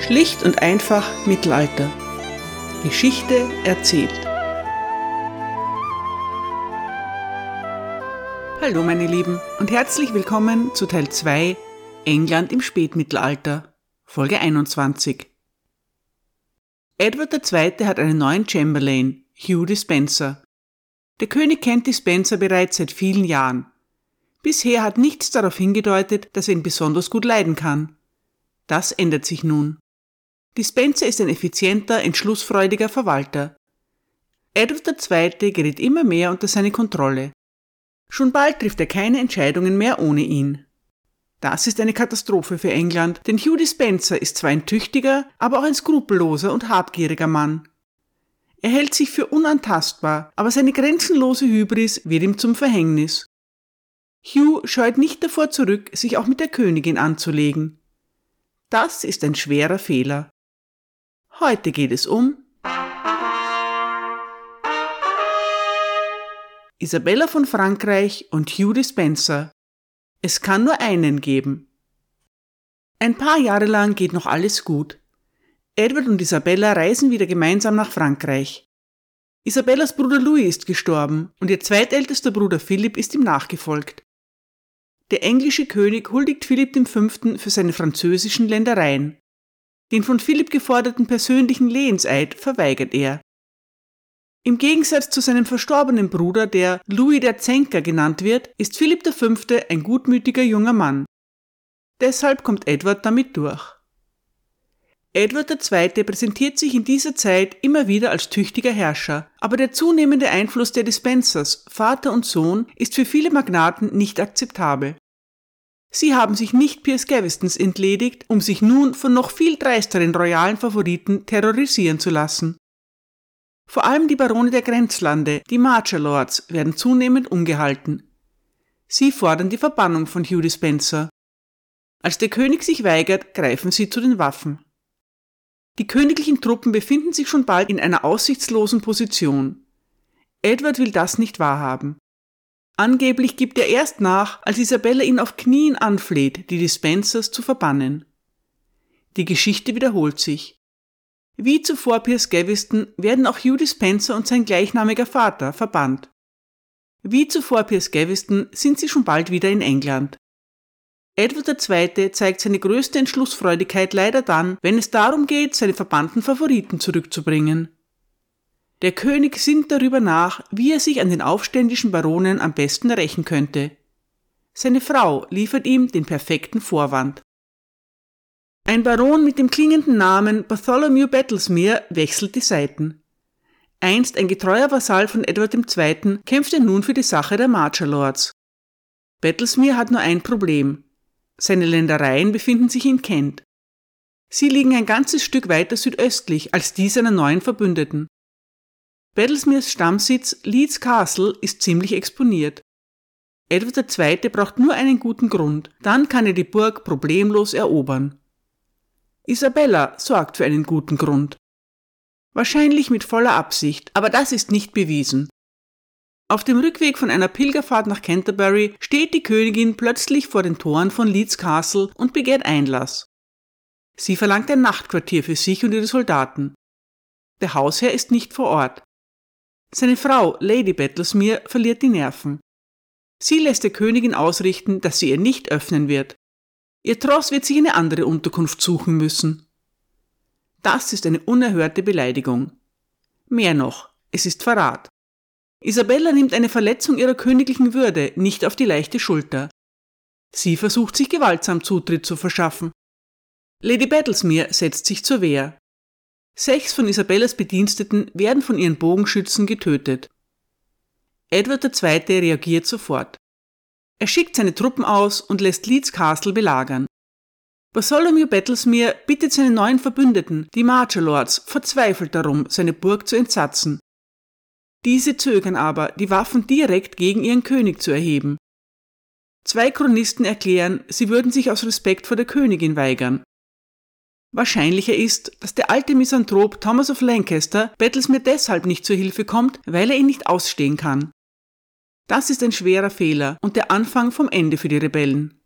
Schlicht und einfach Mittelalter. Geschichte erzählt. Hallo meine Lieben und herzlich willkommen zu Teil 2 England im Spätmittelalter, Folge 21. Edward II. hat einen neuen Chamberlain, Hugh Dispenser. Der König kennt Dispenser bereits seit vielen Jahren. Bisher hat nichts darauf hingedeutet, dass er ihn besonders gut leiden kann. Das ändert sich nun. Dispenser ist ein effizienter, entschlussfreudiger Verwalter. Edward II. gerät immer mehr unter seine Kontrolle. Schon bald trifft er keine Entscheidungen mehr ohne ihn. Das ist eine Katastrophe für England, denn Hugh Dispenser ist zwar ein tüchtiger, aber auch ein skrupelloser und habgieriger Mann. Er hält sich für unantastbar, aber seine grenzenlose Hybris wird ihm zum Verhängnis. Hugh scheut nicht davor zurück, sich auch mit der Königin anzulegen. Das ist ein schwerer Fehler. Heute geht es um Isabella von Frankreich und Hugh Dispenser. Es kann nur einen geben. Ein paar Jahre lang geht noch alles gut. Edward und Isabella reisen wieder gemeinsam nach Frankreich. Isabellas Bruder Louis ist gestorben und ihr zweitältester Bruder Philipp ist ihm nachgefolgt. Der englische König huldigt Philipp V. für seine französischen Ländereien. Den von Philipp geforderten persönlichen Lehenseid verweigert er. Im Gegensatz zu seinem verstorbenen Bruder, der Louis der Zenker genannt wird, ist Philipp V. ein gutmütiger junger Mann. Deshalb kommt Edward damit durch. Edward II. präsentiert sich in dieser Zeit immer wieder als tüchtiger Herrscher, aber der zunehmende Einfluss der Dispensers, Vater und Sohn, ist für viele Magnaten nicht akzeptabel. Sie haben sich nicht Piers Gavestons entledigt, um sich nun von noch viel dreisteren royalen Favoriten terrorisieren zu lassen. Vor allem die Barone der Grenzlande, die Marcher Lords, werden zunehmend ungehalten. Sie fordern die Verbannung von Hugh Dispenser. Als der König sich weigert, greifen sie zu den Waffen. Die königlichen Truppen befinden sich schon bald in einer aussichtslosen Position. Edward will das nicht wahrhaben. Angeblich gibt er erst nach, als Isabella ihn auf Knien anfleht, die Dispensers zu verbannen. Die Geschichte wiederholt sich. Wie zuvor Piers Gaveston werden auch Hugh Dispenser und sein gleichnamiger Vater verbannt. Wie zuvor Piers Gaveston sind sie schon bald wieder in England. Edward II. zeigt seine größte Entschlussfreudigkeit leider dann, wenn es darum geht, seine verbannten Favoriten zurückzubringen. Der König sinnt darüber nach, wie er sich an den aufständischen Baronen am besten rächen könnte. Seine Frau liefert ihm den perfekten Vorwand. Ein Baron mit dem klingenden Namen Bartholomew Battlesmere wechselt die Seiten. Einst ein getreuer Vasall von Edward II. kämpft er nun für die Sache der Marcher Lords. Battlesmere hat nur ein Problem. Seine Ländereien befinden sich in Kent. Sie liegen ein ganzes Stück weiter südöstlich als die seiner neuen Verbündeten. Battlesmeres Stammsitz Leeds Castle ist ziemlich exponiert. Edward II. braucht nur einen guten Grund, dann kann er die Burg problemlos erobern. Isabella sorgt für einen guten Grund. Wahrscheinlich mit voller Absicht, aber das ist nicht bewiesen. Auf dem Rückweg von einer Pilgerfahrt nach Canterbury steht die Königin plötzlich vor den Toren von Leeds Castle und begehrt Einlass. Sie verlangt ein Nachtquartier für sich und ihre Soldaten. Der Hausherr ist nicht vor Ort. Seine Frau, Lady Battlesmere, verliert die Nerven. Sie lässt der Königin ausrichten, dass sie ihr nicht öffnen wird. Ihr Tross wird sich eine andere Unterkunft suchen müssen. Das ist eine unerhörte Beleidigung. Mehr noch, es ist Verrat. Isabella nimmt eine Verletzung ihrer königlichen Würde nicht auf die leichte Schulter. Sie versucht sich gewaltsam Zutritt zu verschaffen. Lady Battlesmere setzt sich zur Wehr. Sechs von Isabellas Bediensteten werden von ihren Bogenschützen getötet. Edward II. reagiert sofort. Er schickt seine Truppen aus und lässt Leeds Castle belagern. Bartholomew Battlesmere bittet seine neuen Verbündeten, die Marcher Lords, verzweifelt darum, seine Burg zu entsatzen. Diese zögern aber, die Waffen direkt gegen ihren König zu erheben. Zwei Chronisten erklären, sie würden sich aus Respekt vor der Königin weigern. Wahrscheinlicher ist, dass der alte Misanthrop Thomas of Lancaster Battlesmere deshalb nicht zur Hilfe kommt, weil er ihn nicht ausstehen kann. Das ist ein schwerer Fehler und der Anfang vom Ende für die Rebellen.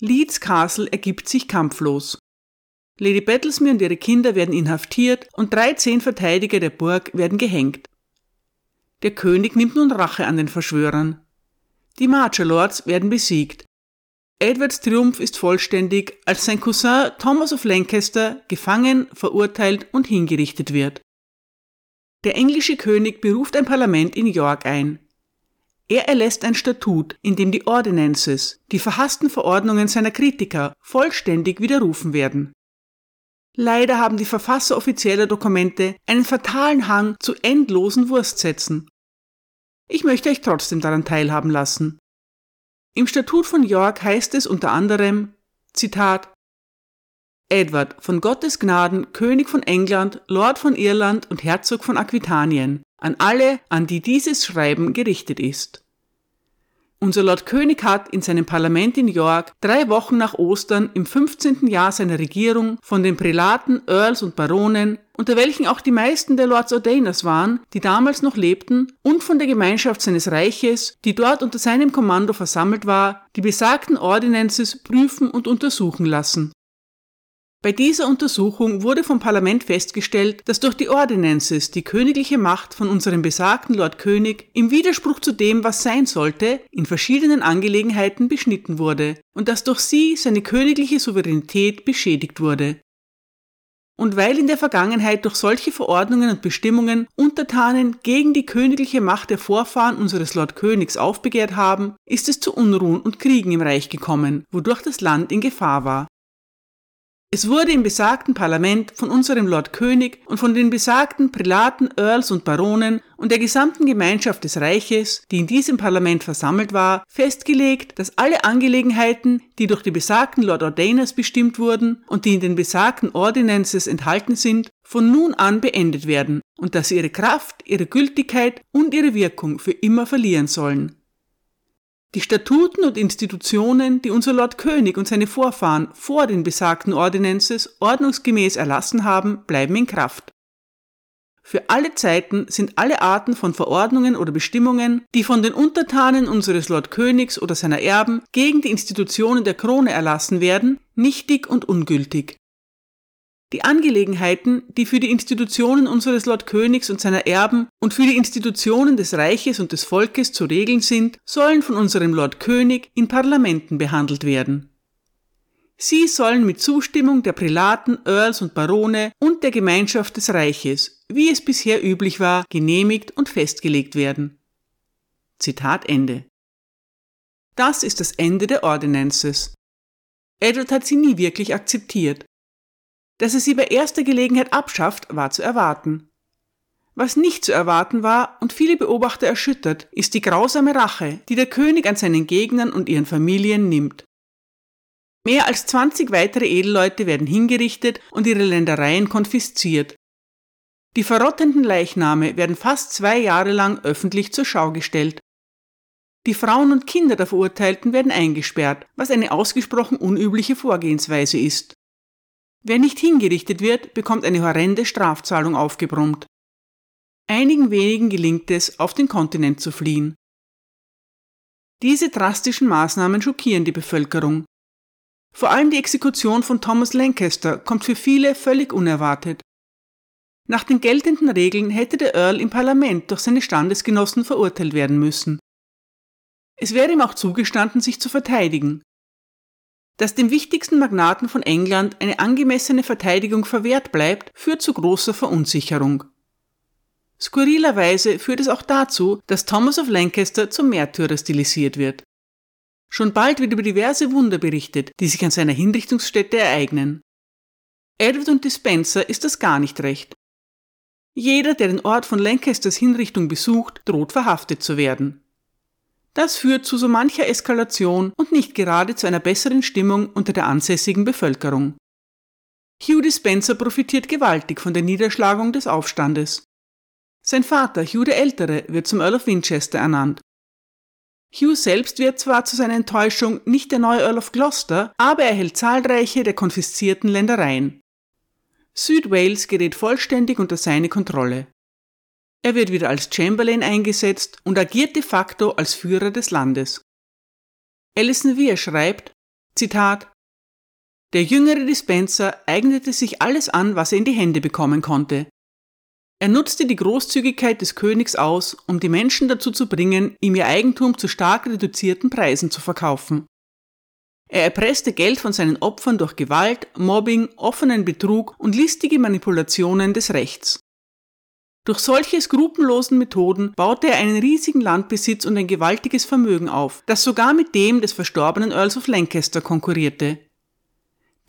Leeds Castle ergibt sich kampflos. Lady Battlesmere und ihre Kinder werden inhaftiert und 13 Verteidiger der Burg werden gehängt. Der König nimmt nun Rache an den Verschwörern. Die Marcher Lords werden besiegt. Edwards Triumph ist vollständig, als sein Cousin Thomas of Lancaster gefangen, verurteilt und hingerichtet wird. Der englische König beruft ein Parlament in York ein. Er erlässt ein Statut, in dem die Ordinances, die verhassten Verordnungen seiner Kritiker, vollständig widerrufen werden. Leider haben die Verfasser offizieller Dokumente einen fatalen Hang zu endlosen Wurstsätzen. Ich möchte euch trotzdem daran teilhaben lassen. Im Statut von York heißt es unter anderem, Zitat, Edward, von Gottes Gnaden, König von England, Lord von Irland und Herzog von Aquitanien, an alle, an die dieses Schreiben gerichtet ist. Unser Lord König hat in seinem Parlament in York drei Wochen nach Ostern im 15. Jahr seiner Regierung von den Prälaten, Earls und Baronen, unter welchen auch die meisten der Lords Ordainers waren, die damals noch lebten, und von der Gemeinschaft seines Reiches, die dort unter seinem Kommando versammelt war, die besagten Ordinances prüfen und untersuchen lassen. Bei dieser Untersuchung wurde vom Parlament festgestellt, dass durch die Ordinances die königliche Macht von unserem besagten Lord König im Widerspruch zu dem, was sein sollte, in verschiedenen Angelegenheiten beschnitten wurde und dass durch sie seine königliche Souveränität beschädigt wurde. Und weil in der Vergangenheit durch solche Verordnungen und Bestimmungen Untertanen gegen die königliche Macht der Vorfahren unseres Lord Königs aufbegehrt haben, ist es zu Unruhen und Kriegen im Reich gekommen, wodurch das Land in Gefahr war. Es wurde im besagten Parlament von unserem Lord König und von den besagten Prälaten, Earls und Baronen und der gesamten Gemeinschaft des Reiches, die in diesem Parlament versammelt war, festgelegt, dass alle Angelegenheiten, die durch die besagten Lord Ordainers bestimmt wurden und die in den besagten Ordinances enthalten sind, von nun an beendet werden und dass sie ihre Kraft, ihre Gültigkeit und ihre Wirkung für immer verlieren sollen. Die Statuten und Institutionen, die unser Lord König und seine Vorfahren vor den besagten Ordinances ordnungsgemäß erlassen haben, bleiben in Kraft. Für alle Zeiten sind alle Arten von Verordnungen oder Bestimmungen, die von den Untertanen unseres Lord Königs oder seiner Erben gegen die Institutionen der Krone erlassen werden, nichtig und ungültig. Die Angelegenheiten, die für die Institutionen unseres Lord Königs und seiner Erben und für die Institutionen des Reiches und des Volkes zu regeln sind, sollen von unserem Lord König in Parlamenten behandelt werden. Sie sollen mit Zustimmung der Prälaten, Earls und Barone und der Gemeinschaft des Reiches, wie es bisher üblich war, genehmigt und festgelegt werden. Zitat Ende. Das ist das Ende der Ordinances. Edward hat sie nie wirklich akzeptiert dass er sie bei erster Gelegenheit abschafft, war zu erwarten. Was nicht zu erwarten war und viele Beobachter erschüttert, ist die grausame Rache, die der König an seinen Gegnern und ihren Familien nimmt. Mehr als 20 weitere Edelleute werden hingerichtet und ihre Ländereien konfisziert. Die verrottenden Leichname werden fast zwei Jahre lang öffentlich zur Schau gestellt. Die Frauen und Kinder der Verurteilten werden eingesperrt, was eine ausgesprochen unübliche Vorgehensweise ist. Wer nicht hingerichtet wird, bekommt eine horrende Strafzahlung aufgebrummt. Einigen wenigen gelingt es, auf den Kontinent zu fliehen. Diese drastischen Maßnahmen schockieren die Bevölkerung. Vor allem die Exekution von Thomas Lancaster kommt für viele völlig unerwartet. Nach den geltenden Regeln hätte der Earl im Parlament durch seine Standesgenossen verurteilt werden müssen. Es wäre ihm auch zugestanden, sich zu verteidigen, dass dem wichtigsten Magnaten von England eine angemessene Verteidigung verwehrt bleibt, führt zu großer Verunsicherung. Skurrilerweise führt es auch dazu, dass Thomas of Lancaster zum Märtyrer stilisiert wird. Schon bald wird über diverse Wunder berichtet, die sich an seiner Hinrichtungsstätte ereignen. Edward und Dispenser ist das gar nicht recht. Jeder, der den Ort von Lancasters Hinrichtung besucht, droht verhaftet zu werden. Das führt zu so mancher Eskalation und nicht gerade zu einer besseren Stimmung unter der ansässigen Bevölkerung. Hugh Dispenser profitiert gewaltig von der Niederschlagung des Aufstandes. Sein Vater, Hugh der Ältere, wird zum Earl of Winchester ernannt. Hugh selbst wird zwar zu seiner Enttäuschung nicht der neue Earl of Gloucester, aber er erhält zahlreiche der konfiszierten Ländereien. Südwales gerät vollständig unter seine Kontrolle. Er wird wieder als Chamberlain eingesetzt und agiert de facto als Führer des Landes. Alison Weir schreibt, Zitat, Der jüngere Dispenser eignete sich alles an, was er in die Hände bekommen konnte. Er nutzte die Großzügigkeit des Königs aus, um die Menschen dazu zu bringen, ihm ihr Eigentum zu stark reduzierten Preisen zu verkaufen. Er erpresste Geld von seinen Opfern durch Gewalt, Mobbing, offenen Betrug und listige Manipulationen des Rechts. Durch solche skrupellosen Methoden baute er einen riesigen Landbesitz und ein gewaltiges Vermögen auf, das sogar mit dem des verstorbenen Earls of Lancaster konkurrierte.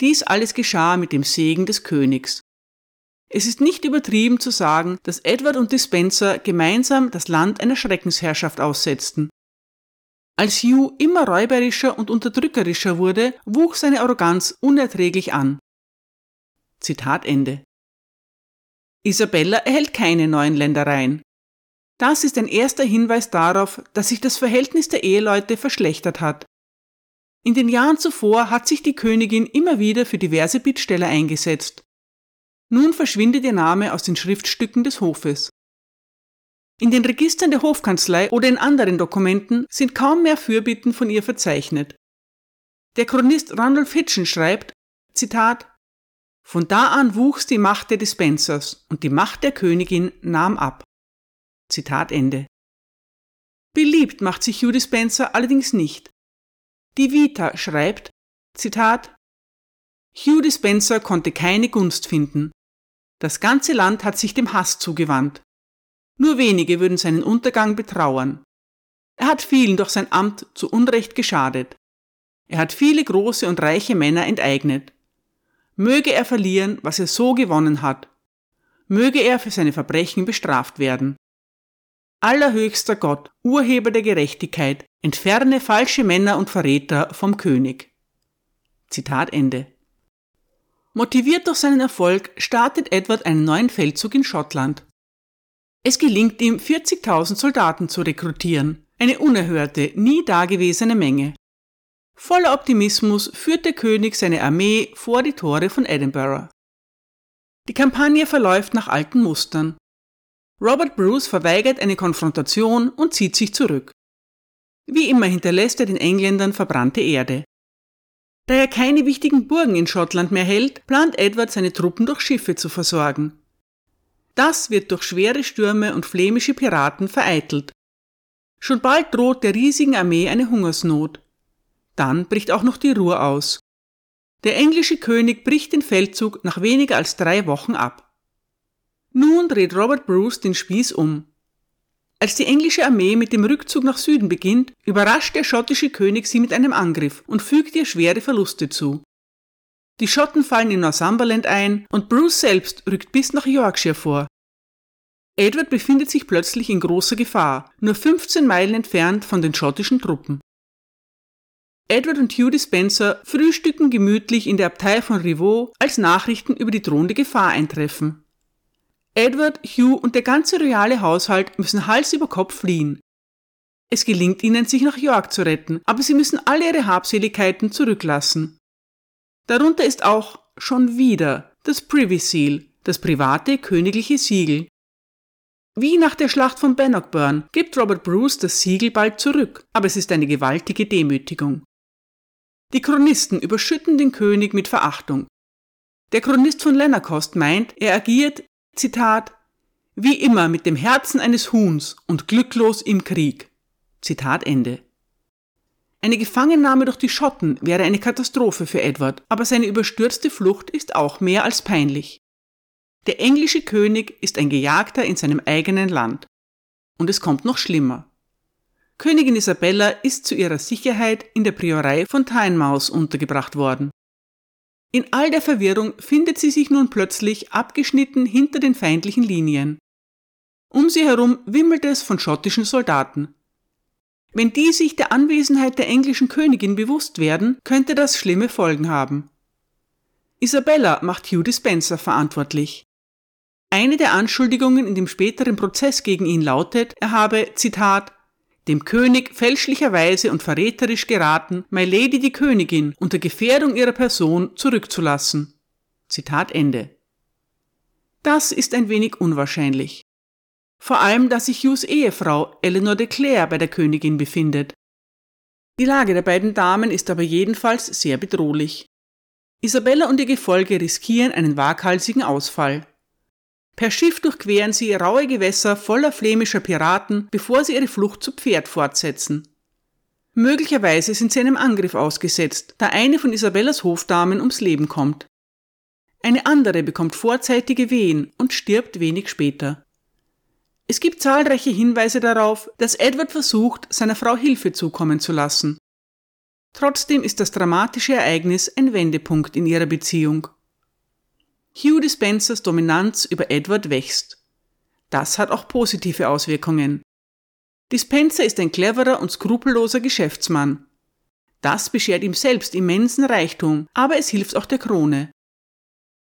Dies alles geschah mit dem Segen des Königs. Es ist nicht übertrieben zu sagen, dass Edward und Dispenser gemeinsam das Land einer Schreckensherrschaft aussetzten. Als Hugh immer räuberischer und unterdrückerischer wurde, wuchs seine Arroganz unerträglich an. Zitat Ende. Isabella erhält keine neuen Ländereien. Das ist ein erster Hinweis darauf, dass sich das Verhältnis der Eheleute verschlechtert hat. In den Jahren zuvor hat sich die Königin immer wieder für diverse Bittsteller eingesetzt. Nun verschwindet ihr Name aus den Schriftstücken des Hofes. In den Registern der Hofkanzlei oder in anderen Dokumenten sind kaum mehr Fürbitten von ihr verzeichnet. Der Chronist Randolph Hitchen schreibt, Zitat, Von da an wuchs die Macht der Dispensers und die Macht der Königin nahm ab. Zitat Ende. Beliebt macht sich Hugh Dispenser allerdings nicht. Die Vita schreibt, Zitat, Hugh Dispenser konnte keine Gunst finden. Das ganze Land hat sich dem Hass zugewandt. Nur wenige würden seinen Untergang betrauern. Er hat vielen durch sein Amt zu Unrecht geschadet. Er hat viele große und reiche Männer enteignet. Möge er verlieren, was er so gewonnen hat. Möge er für seine Verbrechen bestraft werden. Allerhöchster Gott, Urheber der Gerechtigkeit, entferne falsche Männer und Verräter vom König. Zitat Ende. Motiviert durch seinen Erfolg startet Edward einen neuen Feldzug in Schottland. Es gelingt ihm, 40.000 Soldaten zu rekrutieren, eine unerhörte, nie dagewesene Menge. Voller Optimismus führt der König seine Armee vor die Tore von Edinburgh. Die Kampagne verläuft nach alten Mustern. Robert Bruce verweigert eine Konfrontation und zieht sich zurück. Wie immer hinterlässt er den Engländern verbrannte Erde. Da er keine wichtigen Burgen in Schottland mehr hält, plant Edward seine Truppen durch Schiffe zu versorgen. Das wird durch schwere Stürme und flämische Piraten vereitelt. Schon bald droht der riesigen Armee eine Hungersnot. Dann bricht auch noch die Ruhr aus. Der englische König bricht den Feldzug nach weniger als drei Wochen ab. Nun dreht Robert Bruce den Spieß um. Als die englische Armee mit dem Rückzug nach Süden beginnt, überrascht der schottische König sie mit einem Angriff und fügt ihr schwere Verluste zu. Die Schotten fallen in Northumberland ein und Bruce selbst rückt bis nach Yorkshire vor. Edward befindet sich plötzlich in großer Gefahr, nur 15 Meilen entfernt von den schottischen Truppen. Edward und Hugh Spencer frühstücken gemütlich in der Abtei von Rivaux, als Nachrichten über die drohende Gefahr eintreffen. Edward, Hugh und der ganze royale Haushalt müssen Hals über Kopf fliehen. Es gelingt ihnen, sich nach York zu retten, aber sie müssen alle ihre Habseligkeiten zurücklassen. Darunter ist auch schon wieder das Privy Seal, das private königliche Siegel. Wie nach der Schlacht von Bannockburn gibt Robert Bruce das Siegel bald zurück, aber es ist eine gewaltige Demütigung. Die Chronisten überschütten den König mit Verachtung. Der Chronist von Lennerkost meint, er agiert, Zitat, wie immer mit dem Herzen eines Huhns und glücklos im Krieg. Zitat Ende. Eine Gefangennahme durch die Schotten wäre eine Katastrophe für Edward, aber seine überstürzte Flucht ist auch mehr als peinlich. Der englische König ist ein Gejagter in seinem eigenen Land. Und es kommt noch schlimmer. Königin Isabella ist zu ihrer Sicherheit in der Priorei von Tynemouth untergebracht worden. In all der Verwirrung findet sie sich nun plötzlich abgeschnitten hinter den feindlichen Linien. Um sie herum wimmelt es von schottischen Soldaten. Wenn die sich der Anwesenheit der englischen Königin bewusst werden, könnte das schlimme Folgen haben. Isabella macht Hugh Dispenser verantwortlich. Eine der Anschuldigungen in dem späteren Prozess gegen ihn lautet, er habe, Zitat, dem König fälschlicherweise und verräterisch geraten, My Lady die Königin unter Gefährdung ihrer Person zurückzulassen. Zitat Ende. Das ist ein wenig unwahrscheinlich. Vor allem, da sich Hughes Ehefrau Eleanor de Clare bei der Königin befindet. Die Lage der beiden Damen ist aber jedenfalls sehr bedrohlich. Isabella und ihr Gefolge riskieren einen waghalsigen Ausfall. Per Schiff durchqueren sie raue Gewässer voller flämischer Piraten, bevor sie ihre Flucht zu Pferd fortsetzen. Möglicherweise sind sie einem Angriff ausgesetzt, da eine von Isabellas Hofdamen ums Leben kommt. Eine andere bekommt vorzeitige Wehen und stirbt wenig später. Es gibt zahlreiche Hinweise darauf, dass Edward versucht, seiner Frau Hilfe zukommen zu lassen. Trotzdem ist das dramatische Ereignis ein Wendepunkt in ihrer Beziehung. Hugh Dispensers Dominanz über Edward wächst. Das hat auch positive Auswirkungen. Dispenser ist ein cleverer und skrupelloser Geschäftsmann. Das beschert ihm selbst immensen Reichtum, aber es hilft auch der Krone.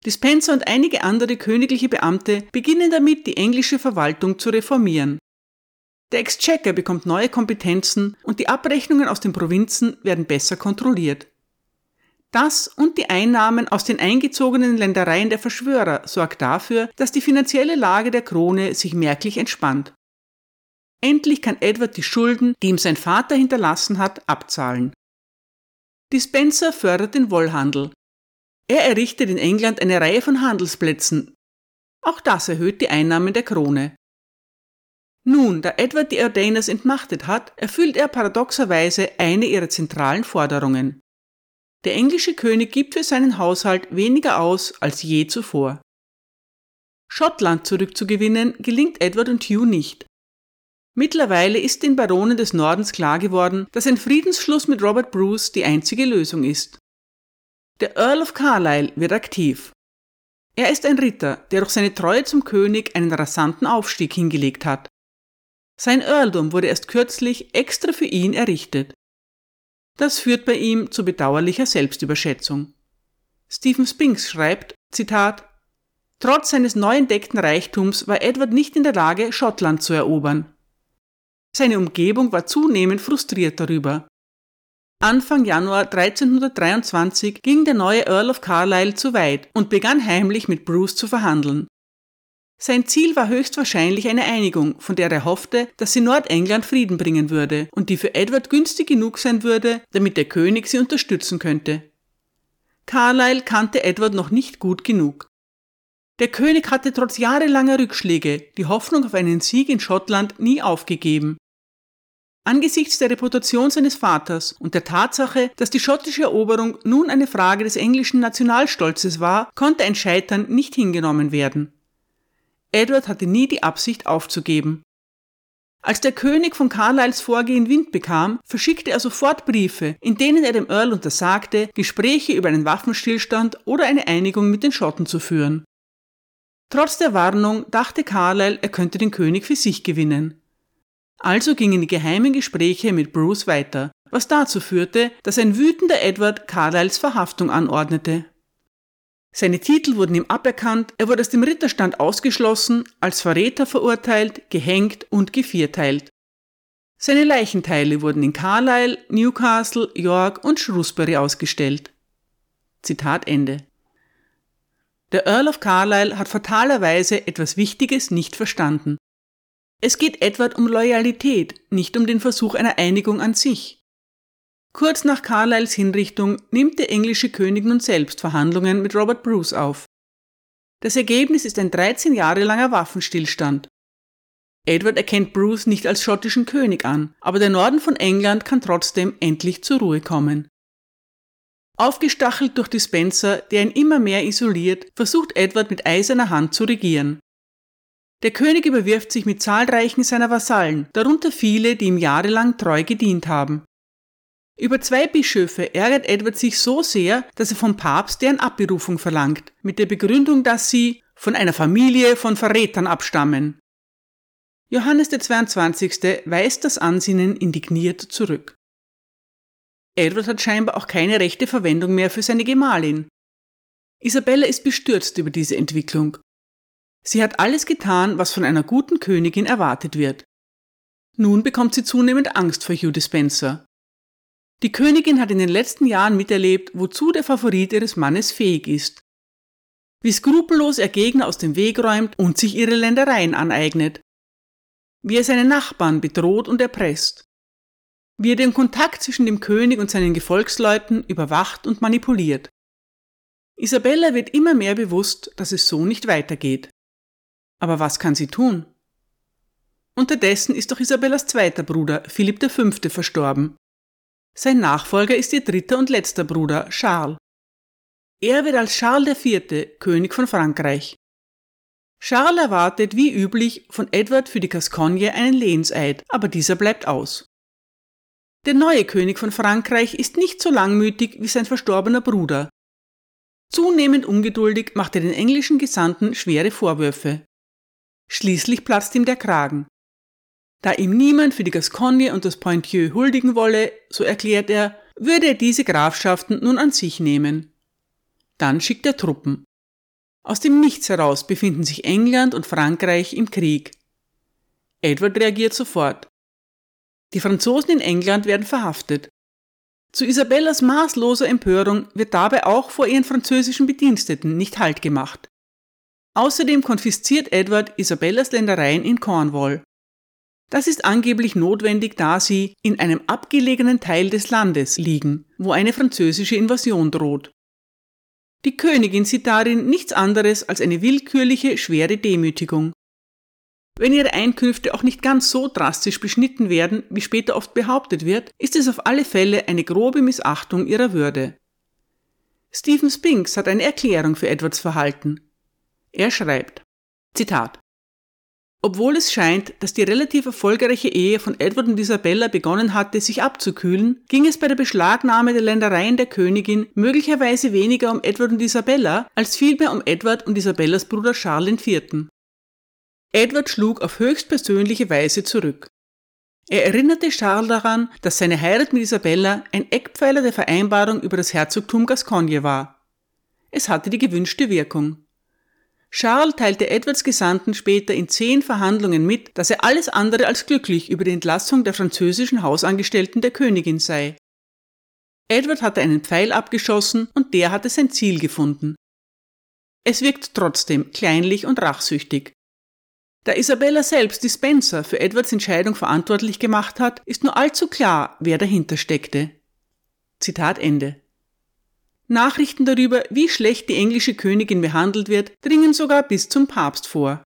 Dispenser und einige andere königliche Beamte beginnen damit, die englische Verwaltung zu reformieren. Der Exchequer bekommt neue Kompetenzen und die Abrechnungen aus den Provinzen werden besser kontrolliert. Das und die Einnahmen aus den eingezogenen Ländereien der Verschwörer sorgt dafür, dass die finanzielle Lage der Krone sich merklich entspannt. Endlich kann Edward die Schulden, die ihm sein Vater hinterlassen hat, abzahlen. Dispenser fördert den Wollhandel. Er errichtet in England eine Reihe von Handelsplätzen. Auch das erhöht die Einnahmen der Krone. Nun, da Edward die Ordainers entmachtet hat, erfüllt er paradoxerweise eine ihrer zentralen Forderungen. Der englische König gibt für seinen Haushalt weniger aus als je zuvor. Schottland zurückzugewinnen gelingt Edward und Hugh nicht. Mittlerweile ist den Baronen des Nordens klar geworden, dass ein Friedensschluss mit Robert Bruce die einzige Lösung ist. Der Earl of Carlisle wird aktiv. Er ist ein Ritter, der durch seine Treue zum König einen rasanten Aufstieg hingelegt hat. Sein Earldom wurde erst kürzlich extra für ihn errichtet. Das führt bei ihm zu bedauerlicher Selbstüberschätzung. Stephen Spinks schreibt, Zitat, Trotz seines neu entdeckten Reichtums war Edward nicht in der Lage, Schottland zu erobern. Seine Umgebung war zunehmend frustriert darüber. Anfang Januar 1323 ging der neue Earl of Carlisle zu weit und begann heimlich mit Bruce zu verhandeln. Sein Ziel war höchstwahrscheinlich eine Einigung, von der er hoffte, dass sie Nordengland Frieden bringen würde und die für Edward günstig genug sein würde, damit der König sie unterstützen könnte. Carlyle kannte Edward noch nicht gut genug. Der König hatte trotz jahrelanger Rückschläge die Hoffnung auf einen Sieg in Schottland nie aufgegeben. Angesichts der Reputation seines Vaters und der Tatsache, dass die schottische Eroberung nun eine Frage des englischen Nationalstolzes war, konnte ein Scheitern nicht hingenommen werden. Edward hatte nie die Absicht aufzugeben. Als der König von Carlyles Vorgehen Wind bekam, verschickte er sofort Briefe, in denen er dem Earl untersagte, Gespräche über einen Waffenstillstand oder eine Einigung mit den Schotten zu führen. Trotz der Warnung dachte Carlyle, er könnte den König für sich gewinnen. Also gingen die geheimen Gespräche mit Bruce weiter, was dazu führte, dass ein wütender Edward Carlyles Verhaftung anordnete. Seine Titel wurden ihm aberkannt, er wurde aus dem Ritterstand ausgeschlossen, als Verräter verurteilt, gehängt und gevierteilt. Seine Leichenteile wurden in Carlisle, Newcastle, York und Shrewsbury ausgestellt. Zitat Ende. Der Earl of Carlisle hat fatalerweise etwas Wichtiges nicht verstanden. Es geht Edward um Loyalität, nicht um den Versuch einer Einigung an sich. Kurz nach Carlyles Hinrichtung nimmt der englische König nun selbst Verhandlungen mit Robert Bruce auf. Das Ergebnis ist ein 13 Jahre langer Waffenstillstand. Edward erkennt Bruce nicht als schottischen König an, aber der Norden von England kann trotzdem endlich zur Ruhe kommen. Aufgestachelt durch Dispenser, der ihn immer mehr isoliert, versucht Edward mit eiserner Hand zu regieren. Der König überwirft sich mit zahlreichen seiner Vasallen, darunter viele, die ihm jahrelang treu gedient haben. Über zwei Bischöfe ärgert Edward sich so sehr, dass er vom Papst deren Abberufung verlangt, mit der Begründung, dass sie von einer Familie von Verrätern abstammen. Johannes der 22. weist das Ansinnen indigniert zurück. Edward hat scheinbar auch keine rechte Verwendung mehr für seine Gemahlin. Isabella ist bestürzt über diese Entwicklung. Sie hat alles getan, was von einer guten Königin erwartet wird. Nun bekommt sie zunehmend Angst vor Hugh Dispenser. Die Königin hat in den letzten Jahren miterlebt, wozu der Favorit ihres Mannes fähig ist. Wie skrupellos er Gegner aus dem Weg räumt und sich ihre Ländereien aneignet. Wie er seine Nachbarn bedroht und erpresst. Wie er den Kontakt zwischen dem König und seinen Gefolgsleuten überwacht und manipuliert. Isabella wird immer mehr bewusst, dass es so nicht weitergeht. Aber was kann sie tun? Unterdessen ist auch Isabellas zweiter Bruder, Philipp V., verstorben. Sein Nachfolger ist ihr dritter und letzter Bruder, Charles. Er wird als Charles IV. König von Frankreich. Charles erwartet wie üblich von Edward für die Gascogne einen Lehnseid, aber dieser bleibt aus. Der neue König von Frankreich ist nicht so langmütig wie sein verstorbener Bruder. Zunehmend ungeduldig macht er den englischen Gesandten schwere Vorwürfe. Schließlich platzt ihm der Kragen. Da ihm niemand für die Gascogne und das Pointhieu huldigen wolle, so erklärt er, würde er diese Grafschaften nun an sich nehmen. Dann schickt er Truppen. Aus dem Nichts heraus befinden sich England und Frankreich im Krieg. Edward reagiert sofort. Die Franzosen in England werden verhaftet. Zu Isabellas maßloser Empörung wird dabei auch vor ihren französischen Bediensteten nicht Halt gemacht. Außerdem konfisziert Edward Isabellas Ländereien in Cornwall. Das ist angeblich notwendig, da sie in einem abgelegenen Teil des Landes liegen, wo eine französische Invasion droht. Die Königin sieht darin nichts anderes als eine willkürliche, schwere Demütigung. Wenn ihre Einkünfte auch nicht ganz so drastisch beschnitten werden, wie später oft behauptet wird, ist es auf alle Fälle eine grobe Missachtung ihrer Würde. Stephen Spinks hat eine Erklärung für Edwards Verhalten. Er schreibt, Zitat, obwohl es scheint, dass die relativ erfolgreiche Ehe von Edward und Isabella begonnen hatte, sich abzukühlen, ging es bei der Beschlagnahme der Ländereien der Königin möglicherweise weniger um Edward und Isabella, als vielmehr um Edward und Isabellas Bruder Charles IV. Edward schlug auf höchstpersönliche Weise zurück. Er erinnerte Charles daran, dass seine Heirat mit Isabella ein Eckpfeiler der Vereinbarung über das Herzogtum Gascogne war. Es hatte die gewünschte Wirkung. Charles teilte Edwards Gesandten später in zehn Verhandlungen mit, dass er alles andere als glücklich über die Entlassung der französischen Hausangestellten der Königin sei. Edward hatte einen Pfeil abgeschossen und der hatte sein Ziel gefunden. Es wirkt trotzdem kleinlich und rachsüchtig. Da Isabella selbst die Spencer für Edwards Entscheidung verantwortlich gemacht hat, ist nur allzu klar, wer dahinter steckte. Zitat Ende. Nachrichten darüber, wie schlecht die englische Königin behandelt wird, dringen sogar bis zum Papst vor.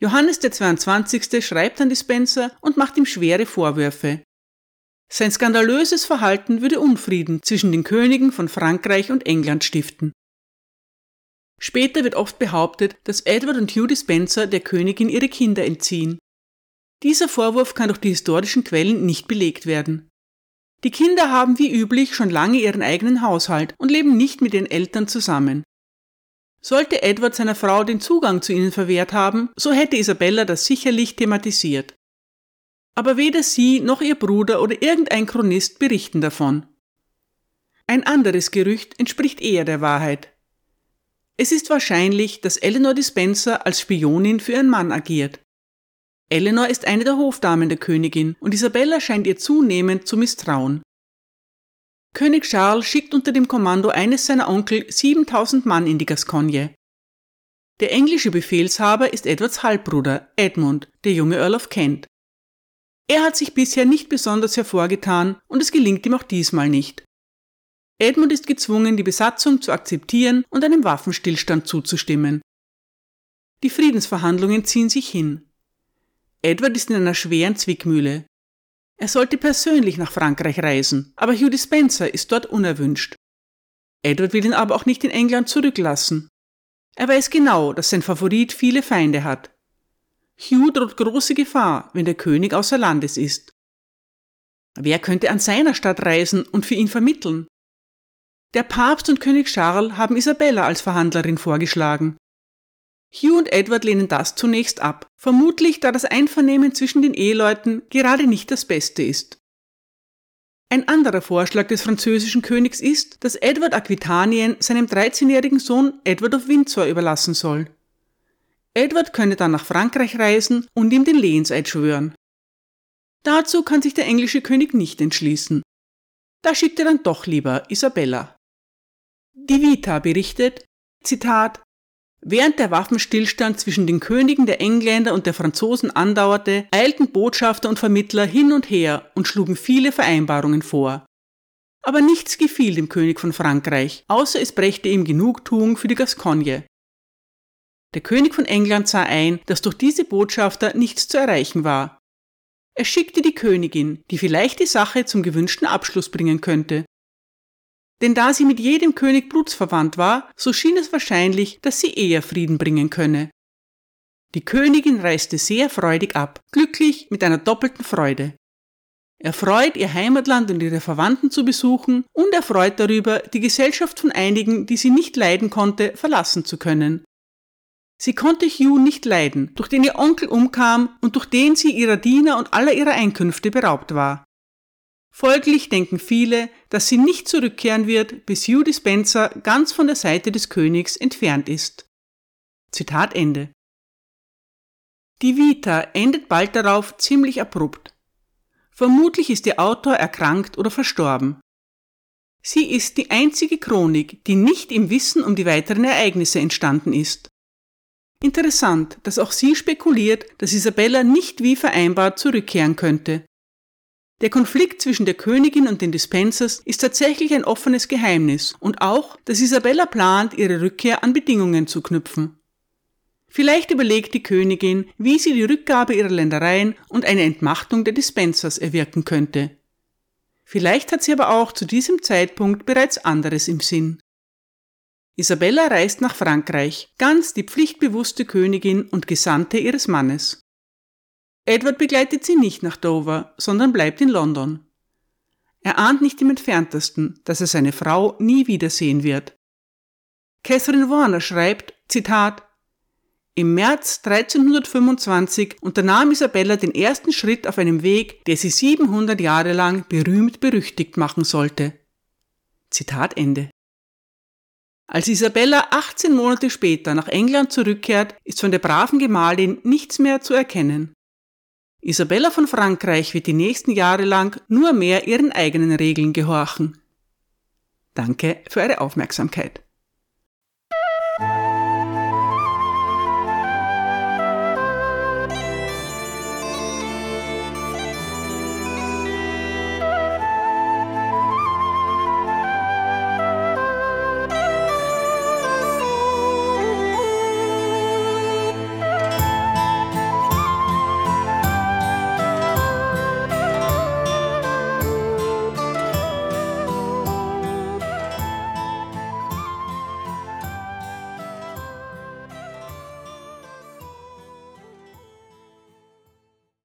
Johannes der 22. schreibt an Dispenser und macht ihm schwere Vorwürfe. Sein skandalöses Verhalten würde Unfrieden zwischen den Königen von Frankreich und England stiften. Später wird oft behauptet, dass Edward und Hugh Dispenser der Königin ihre Kinder entziehen. Dieser Vorwurf kann durch die historischen Quellen nicht belegt werden. Die Kinder haben wie üblich schon lange ihren eigenen Haushalt und leben nicht mit den Eltern zusammen. Sollte Edward seiner Frau den Zugang zu ihnen verwehrt haben, so hätte Isabella das sicherlich thematisiert. Aber weder sie noch ihr Bruder oder irgendein Chronist berichten davon. Ein anderes Gerücht entspricht eher der Wahrheit. Es ist wahrscheinlich, dass Eleanor Dispenser als Spionin für ihren Mann agiert. Eleanor ist eine der Hofdamen der Königin und Isabella scheint ihr zunehmend zu misstrauen. König Charles schickt unter dem Kommando eines seiner Onkel 7000 Mann in die Gascogne. Der englische Befehlshaber ist Edwards Halbbruder, Edmund, der junge Earl of Kent. Er hat sich bisher nicht besonders hervorgetan und es gelingt ihm auch diesmal nicht. Edmund ist gezwungen, die Besatzung zu akzeptieren und einem Waffenstillstand zuzustimmen. Die Friedensverhandlungen ziehen sich hin. Edward ist in einer schweren Zwickmühle. Er sollte persönlich nach Frankreich reisen, aber Hugh Dispenser ist dort unerwünscht. Edward will ihn aber auch nicht in England zurücklassen. Er weiß genau, dass sein Favorit viele Feinde hat. Hugh droht große Gefahr, wenn der König außer Landes ist. Wer könnte an seiner Stadt reisen und für ihn vermitteln? Der Papst und König Charles haben Isabella als Verhandlerin vorgeschlagen. Hugh und Edward lehnen das zunächst ab, vermutlich da das Einvernehmen zwischen den Eheleuten gerade nicht das Beste ist. Ein anderer Vorschlag des französischen Königs ist, dass Edward Aquitanien seinem 13-jährigen Sohn Edward of Windsor überlassen soll. Edward könne dann nach Frankreich reisen und ihm den Lehenseid schwören. Dazu kann sich der englische König nicht entschließen. Da schickt er dann doch lieber Isabella. Die Vita berichtet, Zitat, Während der Waffenstillstand zwischen den Königen der Engländer und der Franzosen andauerte, eilten Botschafter und Vermittler hin und her und schlugen viele Vereinbarungen vor. Aber nichts gefiel dem König von Frankreich, außer es brächte ihm Genugtuung für die Gascogne. Der König von England sah ein, dass durch diese Botschafter nichts zu erreichen war. Er schickte die Königin, die vielleicht die Sache zum gewünschten Abschluss bringen könnte. Denn da sie mit jedem König blutsverwandt war, so schien es wahrscheinlich, dass sie eher Frieden bringen könne. Die Königin reiste sehr freudig ab, glücklich mit einer doppelten Freude. Erfreut, ihr Heimatland und ihre Verwandten zu besuchen und erfreut darüber, die Gesellschaft von einigen, die sie nicht leiden konnte, verlassen zu können. Sie konnte Hugh nicht leiden, durch den ihr Onkel umkam und durch den sie ihrer Diener und aller ihrer Einkünfte beraubt war. Folglich denken viele, dass sie nicht zurückkehren wird, bis Hugh Dispenser ganz von der Seite des Königs entfernt ist. Zitat Ende. Die Vita endet bald darauf ziemlich abrupt. Vermutlich ist der Autor erkrankt oder verstorben. Sie ist die einzige Chronik, die nicht im Wissen um die weiteren Ereignisse entstanden ist. Interessant, dass auch sie spekuliert, dass Isabella nicht wie vereinbart zurückkehren könnte. Der Konflikt zwischen der Königin und den Dispensers ist tatsächlich ein offenes Geheimnis und auch, dass Isabella plant, ihre Rückkehr an Bedingungen zu knüpfen. Vielleicht überlegt die Königin, wie sie die Rückgabe ihrer Ländereien und eine Entmachtung der Dispensers erwirken könnte. Vielleicht hat sie aber auch zu diesem Zeitpunkt bereits anderes im Sinn. Isabella reist nach Frankreich, ganz die pflichtbewusste Königin und Gesandte ihres Mannes. Edward begleitet sie nicht nach Dover, sondern bleibt in London. Er ahnt nicht im entferntesten, dass er seine Frau nie wiedersehen wird. Catherine Warner schreibt, Zitat, im März 1325 unternahm Isabella den ersten Schritt auf einem Weg, der sie 700 Jahre lang berühmt berüchtigt machen sollte. Zitat Ende. Als Isabella 18 Monate später nach England zurückkehrt, ist von der braven Gemahlin nichts mehr zu erkennen. Isabella von Frankreich wird die nächsten Jahre lang nur mehr ihren eigenen Regeln gehorchen. Danke für eure Aufmerksamkeit.